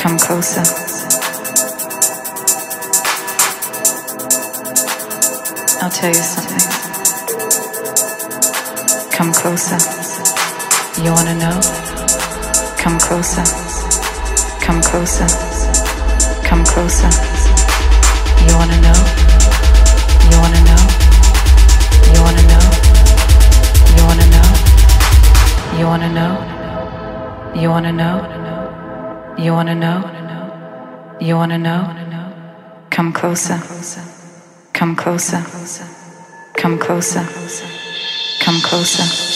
Come closer. I'll tell you something. Come closer. You wanna know? Come closer. Come closer. Come closer. You wanna know? You wanna know? You wanna know? You wanna know? You wanna know? You wanna know? You wanna know? You wanna know? You wanna know? Come closer. Come closer. Come closer. Come closer.